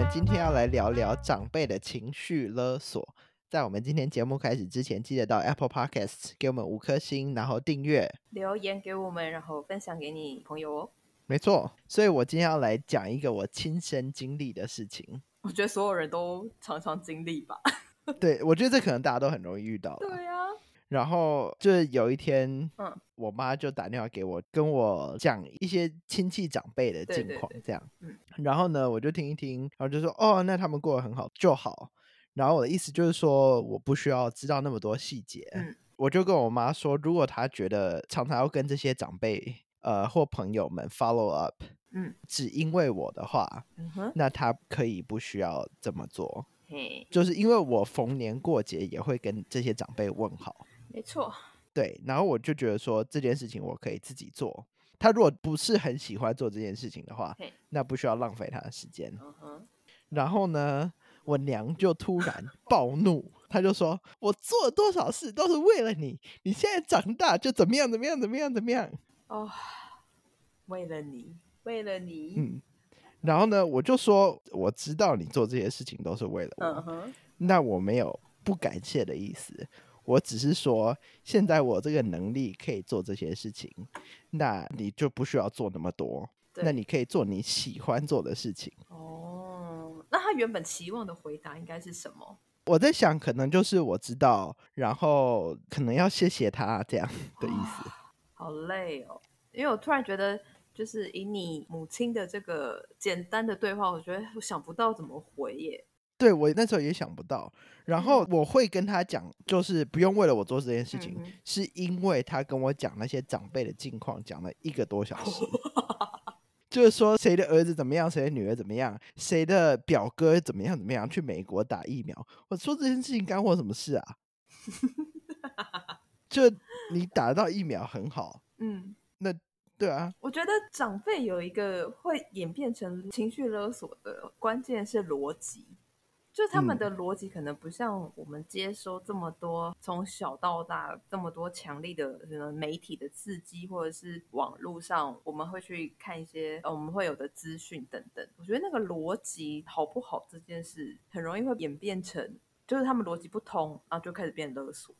们今天要来聊聊长辈的情绪勒索。在我们今天节目开始之前，记得到 Apple Podcasts 给我们五颗星，然后订阅。留言给我们，然后分享给你朋友哦。没错，所以我今天要来讲一个我亲身经历的事情。我觉得所有人都常常经历吧。对，我觉得这可能大家都很容易遇到。对啊，然后就是有一天，嗯，我妈就打电话给我，跟我讲一些亲戚长辈的近况这样。嗯然后呢，我就听一听，然后就说，哦，那他们过得很好就好。然后我的意思就是说，我不需要知道那么多细节。嗯我就跟我妈说，如果她觉得常常要跟这些长辈呃或朋友们 follow up，嗯只因为我的话，嗯哼，那她可以不需要这么做。嘿，就是因为我逢年过节也会跟这些长辈问好，没错，对，然后我就觉得说这件事情我可以自己做。他如果不是很喜欢做这件事情的话，那不需要浪费他的时间。然后呢，我娘就突然暴怒，她就说：“我做了多少事都是为了你，你现在长大就怎么样怎么样怎么样怎么样。哦，为了你，为了你，嗯，然后呢，我就说我知道你做这些事情都是为了我，那我没有不感谢的意思，我只是说现在我这个能力可以做这些事情，那你就不需要做那么多，那你可以做你喜欢做的事情。哦，那他原本期望的回答应该是什么？我在想，可能就是我知道，然后可能要谢谢他这样的意思。好累哦，因为我突然觉得，就是以你母亲的这个简单的对话，我觉得我想不到怎么回耶。对我那时候也想不到，然后我会跟他讲，就是不用为了我做这件事情，嗯是因为他跟我讲那些长辈的近况，讲了一个多小时。就是说谁的儿子怎么样，谁的女儿怎么样，谁的表哥怎么样怎么样，去美国打疫苗。我说这件事情干我什么事啊？就你打到疫苗很好，嗯，那对啊，我觉得长辈有一个会演变成情绪勒索的关键是逻辑，就是他们嗯的逻辑可能不像我们接收这么多从小到大这么多强力的什么媒体的刺激，或者是网络上我们会去看一些呃我们会有的资讯等等。我觉得那个逻辑好不好这件事，很容易会演变成就是他们逻辑不通，然后就开始变勒索。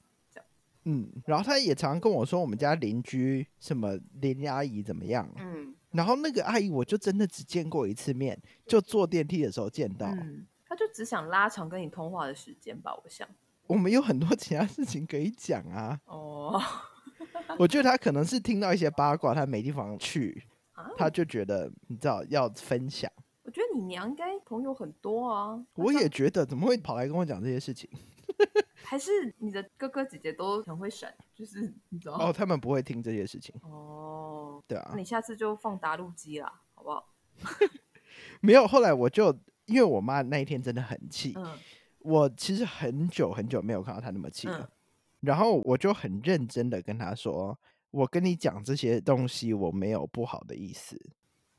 嗯，然后他也常常跟我说我们家邻居什么邻阿姨怎么样，嗯然后那个阿姨我就真的只见过一次面，就坐电梯的时候见到。嗯，他就只想拉长跟你通话的时间吧，我想。我们有很多其他事情可以讲啊。哦，我觉得他可能是听到一些八卦，他没地方去，啊他就觉得你知道要分享。我觉得你娘应该朋友很多啊。我也觉得怎么会跑来跟我讲这些事情？还是你的哥哥姐姐都很会闪，就是你知道哦，他们不会听这些事情，哦，对啊那，你下次就放打录机啦，好不好？没有。后来我就因为我妈那一天真的很气，嗯我其实很久很久没有看到她那么气了。嗯然后我就很认真的跟她说：“我跟你讲这些东西，我没有不好的意思。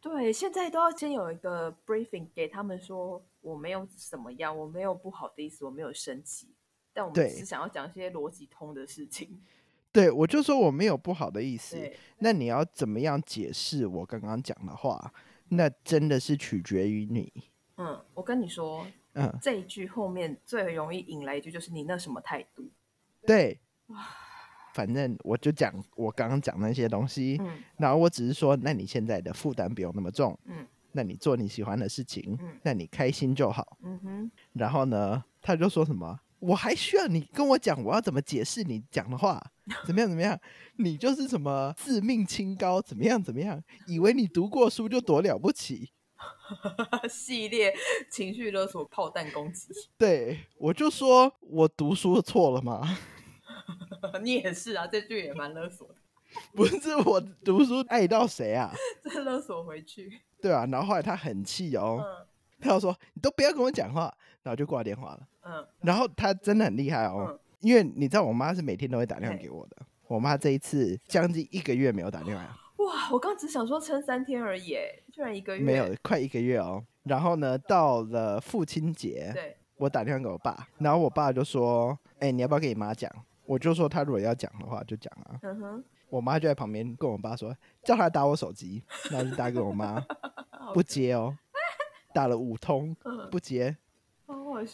对，现在都要先有一个 briefing 给他们说，我没有怎么样，我没有不好的意思，我没有生气，但我们只是想要讲一些逻辑通的事情。对我就说我没有不好的意思。那你要怎么样解释我刚刚讲的话？那真的是取决于你。嗯，我跟你说，嗯，这一句后面最容易引来一句就是你那什么态度。对。反正我就讲我刚刚讲那些东西，嗯然后我只是说，那你现在的负担不用那么重，嗯那你做你喜欢的事情，嗯那你开心就好。嗯哼，然后呢，他就说什么，我还需要你跟我讲我要怎么解释你讲的话，怎么样怎么样？你就是什么自命清高，怎么样怎么样？以为你读过书就多了不起？系列情绪勒索炮弹攻击，对我就说我读书错了吗？你也是啊，这句也蛮勒索的，不是我读书爱到谁啊？再勒索回去。对啊，然后后来他很气哦，嗯他就说你都不要跟我讲话，然后就挂电话了。嗯然后他真的很厉害哦，嗯因为你知道我妈是每天都会打电话给我的，我妈这一次将近一个月没有打电话，哇，我刚只想说撑三天而已，居然一个月没有快一个月哦。然后呢，到了父亲节，对，我打电话给我爸，然后我爸就说：“哎、你要不要跟你妈讲？”我就说他如果要讲的话就讲啊。嗯哼，我妈就在旁边跟我爸说，叫他打我手机，然后就打给我妈，不接哦。打了五通嗯，不接。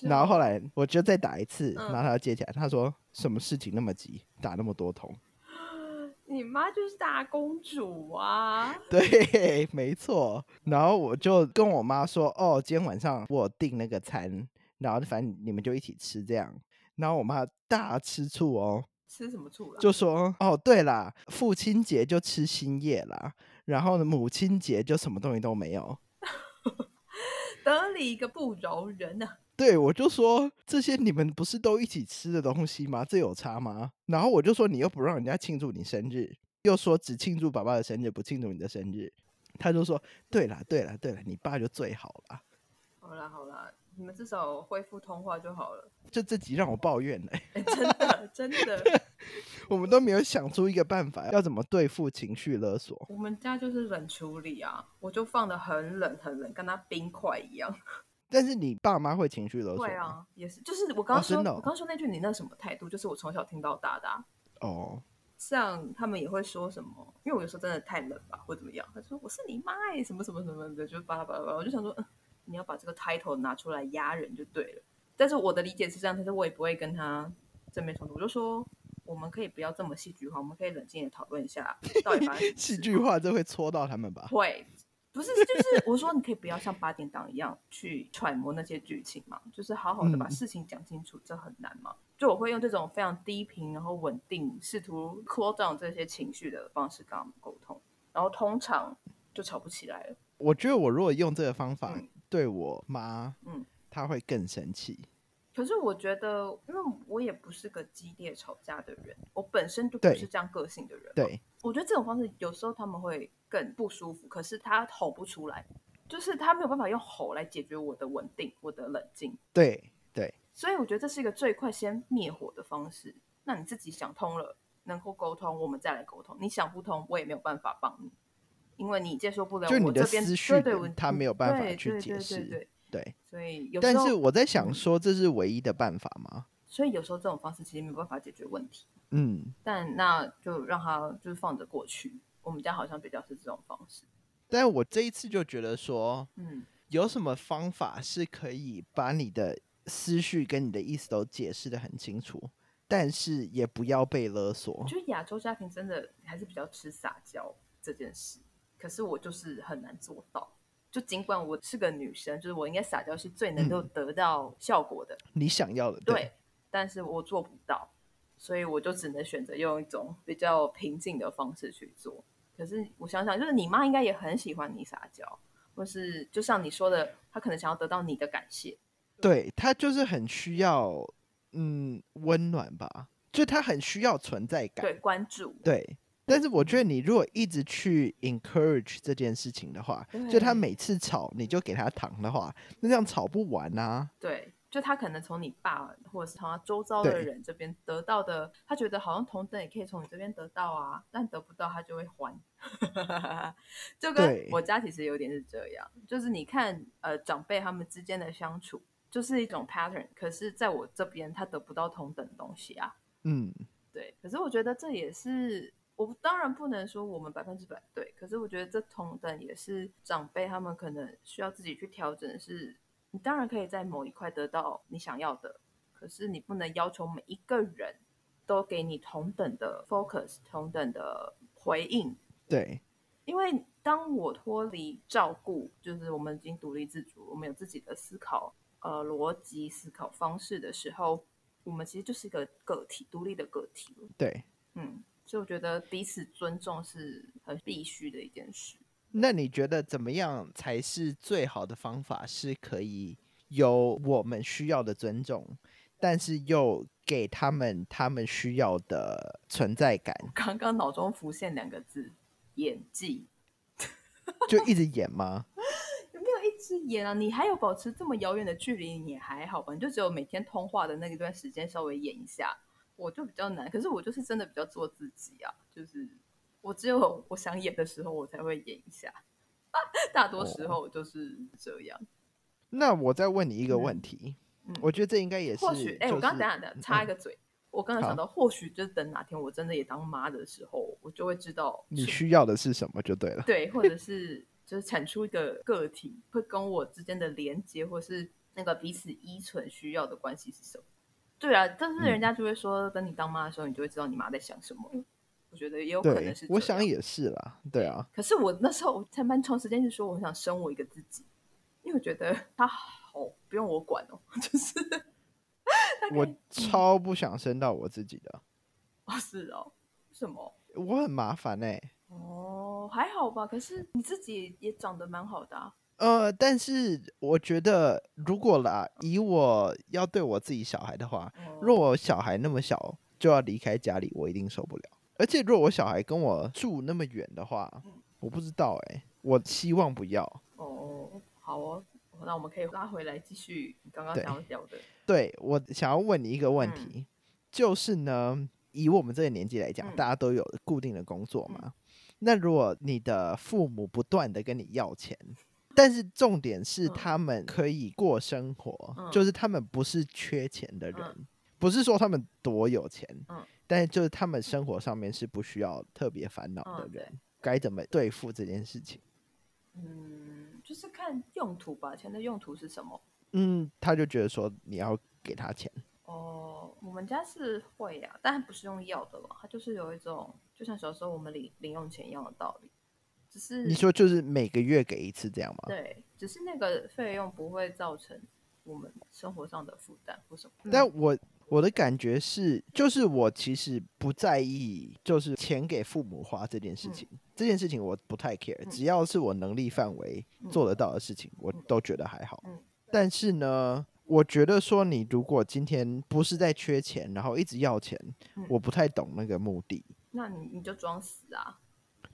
然后后来我就再打一次，嗯然后他接起来，他说什么事情那么急，打那么多通？你妈就是大公主啊！对，没错。然后我就跟我妈说，哦，今天晚上我有订那个餐，然后反正你们就一起吃这样。然后我妈大吃醋哦，吃什么醋了？就说，哦，对啦，父亲节就吃新叶啦，然后呢，母亲节就什么东西都没有。得理一个不饶人啊！对，我就说这些你们不是都一起吃的东西吗？这有差吗？然后我就说你又不让人家庆祝你生日，又说只庆祝爸爸的生日，不庆祝你的生日。他就说对啦，对啦，对啦，你爸就最好啦。好啦好啦，你们至少恢复通话就好了。就这集让我抱怨了、哎、真的真的，我们都没有想出一个办法，要怎么对付情绪勒索。我们家就是冷处理啊，我就放的很冷很冷，跟他冰块一样。但是你爸妈会情绪勒索吗？会啊，也是，就是我刚刚说，我刚刚说那句你那什么态度，就是我从小听到大的、啊。哦，像他们也会说什么，因为我有时候真的太冷吧，或怎么样，他说我是你妈哎、什么什么什么的，就巴拉巴拉巴拉，我就想说，嗯，你要把这个 title 拿出来压人就对了。但是我的理解是这样，但是我也不会跟他正面冲突，我就说我们可以不要这么戏剧化，我们可以冷静的讨论一下到底发生什么事戏剧化这会戳到他们吧？会，不是，就是 我说你可以不要像八点档一样去揣摩那些剧情嘛，就是好好的把嗯事情讲清楚，这很难嘛。就我会用这种非常低频，然后稳定，试图 cool down 这些情绪的方式跟他们沟通，然后通常就吵不起来了。我觉得我如果用这个方法嗯对我妈，嗯她会更生气。可是我觉得，因为我也不是个激烈吵架的人，我本身就不是这样个性的人。，对，我觉得这种方式有时候他们会更不舒服，可是他吼不出来，就是他没有办法用吼来解决我的稳定、我的冷静。对，对，所以我觉得这是一个最快先灭火的方式。那你自己想通了，能够沟通，我们再来沟通。你想不通，我也没有办法帮你，因为你接受不了就你的我这边思绪对对他没有办法对去解释对对对。所以有时候，但是我在想嗯说，这是唯一的办法吗？所以有时候这种方式其实没有办法解决问题。嗯，但那就让他就是放着过去。我们家好像比较是这种方式。但我这一次就觉得说，嗯，有什么方法是可以把你的思绪跟你的意思都解释的很清楚，但是也不要被勒索我。觉得亚洲家庭真的还是比较吃撒娇这件事，可是我就是很难做到。就尽管我是个女生，就是我应该撒娇是最能够嗯得到效果的，你想要的，对，但是我做不到，所以我就只能选择用一种比较平静的方式去做。可是我想想，就是你妈应该也很喜欢你撒娇，或是就像你说的，她可能想要得到你的感谢。对她就是很需要嗯温暖吧，就她很需要存在感。对，关注，对但是我觉得你如果一直去 encourage 这件事情的话，就他每次吵你就给他糖的话，那这样吵不完啊。对，就他可能从你爸或者是从他周遭的人这边得到的，他觉得好像同等也可以从你这边得到啊，但得不到他就会还。就跟我家其实有点是这样，就是你看呃长辈他们之间的相处，就是一种 pattern，可是在我这边他得不到同等东西啊。嗯，对，可是我觉得这也是我当然不能说我们百分之百对，可是我觉得这同等也是长辈他们可能需要自己去调整是。你当然可以在某一块得到你想要的，可是你不能要求每一个人都给你同等的 focus、同等的回应，对，因为当我脱离照顾，就是我们已经独立自主，我们有自己的思考呃逻辑思考方式的时候，我们其实就是一个个体，独立的个体了。对。嗯，所以我觉得彼此尊重是很必须的一件事。那你觉得怎么样才是最好的方法？是可以有我们需要的尊重，但是又给他们他们需要的存在感，刚刚脑中浮现两个字：演技。就一直演吗？有没有一直演啊？你还有保持这么遥远的距离，你也还好吧？你就只有每天通话的那一段时间稍微演一下，我就比较难。可是我就是真的比较做自己啊，就是我只有我想演的时候，我才会演一下。大多时候我就是这样。那我再问你一个嗯问题，嗯我觉得这应该也是，或许，哎、就我刚刚是等下等下插一个嘴，我刚刚想到，或许就是等哪天我真的也当妈的时候，我就会知道你需要的是什么就对了。对，或者是就是产出一个个体，会跟我之间的连接，或是那个彼此依存需要的关系是什么？对啊，但是人家就会说，等你当妈的时候，你就会知道你妈在想什么。我觉得也有可能是，我想也是啦，对啊，可是我那时候才蛮长时间就说，我很想生我一个自己，因为我觉得他好不用我管哦，就是我超不想生到我自己的，哦是哦，什么？我很麻烦哎、哦，还好吧。可是你自己也长得蛮好的啊。呃，但是我觉得，如果啦，以我要对我自己小孩的话，若我小孩那么小就要离开家里，我一定受不了。而且若我小孩跟我住那么远的话，我不知道哎、我希望不要。哦，好哦，那我们可以拉回来继续你刚刚对想要聊的。对我想要问你一个问嗯题，就是呢，以我们这个年纪来讲，嗯大家都有固定的工作嘛。那如果你的父母不断的跟你要钱，但是重点是嗯他们可以过生活，嗯就是他们不是缺钱的人，嗯不是说他们多有钱，嗯但是就是他们生活上面是不需要特别烦恼的嗯对人，该怎么对付这件事情？嗯，就是看用途吧，钱的用途是什么？嗯，他就觉得说你要给他钱，哦，我们家是会呀、但不是用要的了，他就是有一种，就像小时候我们领零用钱一样的道理，只是你说就是每个月给一次这样吗？对，只是那个费用不会造成我们生活上的负担或什么。但我我的感觉是，就是我其实不在意，就是钱给父母花这件事嗯情。这件事情我不太 care，、嗯只要是我能力范围嗯做得到的事情，我都觉得还好。嗯但是呢，我觉得说你如果今天不是在缺钱，然后一直要钱，嗯我不太懂那个目的。那你你就装死啊！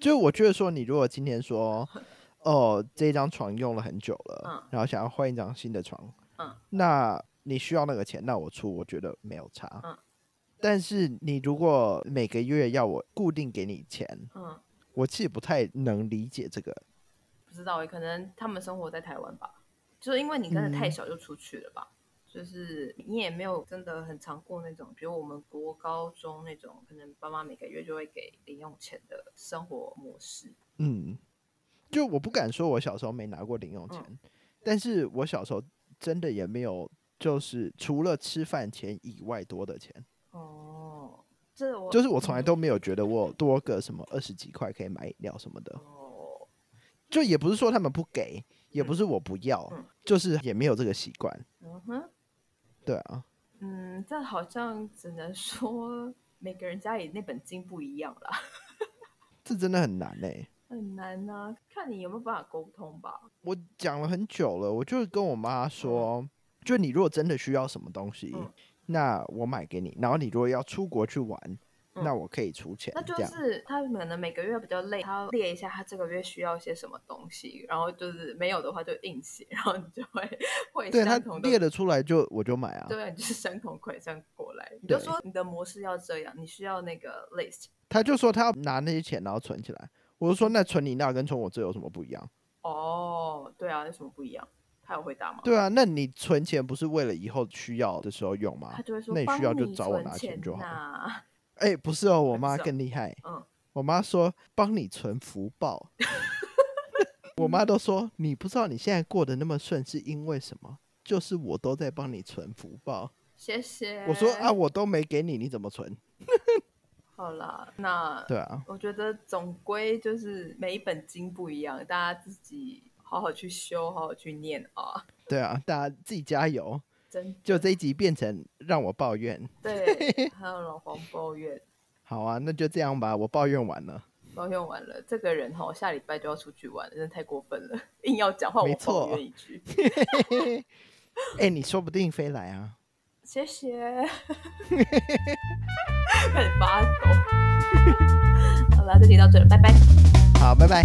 就是我觉得说，你如果今天说，哦，这张床用了很久了，嗯然后想要换一张新的床，嗯那你需要那个钱，那我出，我觉得没有差。嗯但是你如果每个月要我固定给你钱，嗯，我其实不太能理解这个。不知道欸，可能他们生活在台湾吧，就是因为你真的太嗯小就出去了吧。就是你也没有真的很常过那种，比如我们国高中那种，可能爸妈每个月就会给零用钱的生活模式。嗯，就我不敢说我小时候没拿过零用钱，嗯但是我小时候真的也没有，就是除了吃饭钱以外多的钱，哦，这我就是我从来嗯都没有觉得我有多个什么二十几块可以买饮料什么的。哦，就也不是说他们不给，也不是我不要，嗯就是也没有这个习惯。嗯哼，对啊，嗯，但好像只能说每个人家里那本经不一样啦，这真的很难哎、很难啊，看你有没有办法沟通吧。我讲了很久了，我就跟我妈说，就你如果真的需要什么东西，嗯那我买给你。然后你如果要出国去玩，嗯那我可以出钱。那就是他可能每个月比较累，他要列一下他这个月需要些什么东西，然后就是没有的话就硬写，然后你就会会对他列得出来就我就买啊。对，你就是相同款项过来，你就说你的模式要这样，你需要那个 list 他就说他要拿那些钱然后存起来，我就说那存你那跟存我这有什么不一样？哦，对啊，有什么不一样？他有回答吗？对啊，那你存钱不是为了以后需要的时候用吗他？就会说，那你需要就找我拿钱钱就好呐哎、不是哦，我妈更厉害。嗯，我妈说帮你存福报。我妈都说你不知道你现在过得那么顺是因为什么？就是我都在帮你存福报。谢谢。我说啊，，我都没给你，你怎么存？好啦，那对啊，我觉得总归就是每一本经不一样，大家自己好好去修，好好去念啊。对啊，大家自己加油。真就这一集变成让我抱怨，对，还有老黄抱怨，好啊，那就这样吧，我抱怨完了。抱怨完了，这个人哈，下礼拜就要出去玩，真的太过分了，硬要讲话我没错抱怨一句，哎、你说不定飞来啊。谢谢，开始发抖。好了，这集到这了，拜拜。好，拜拜。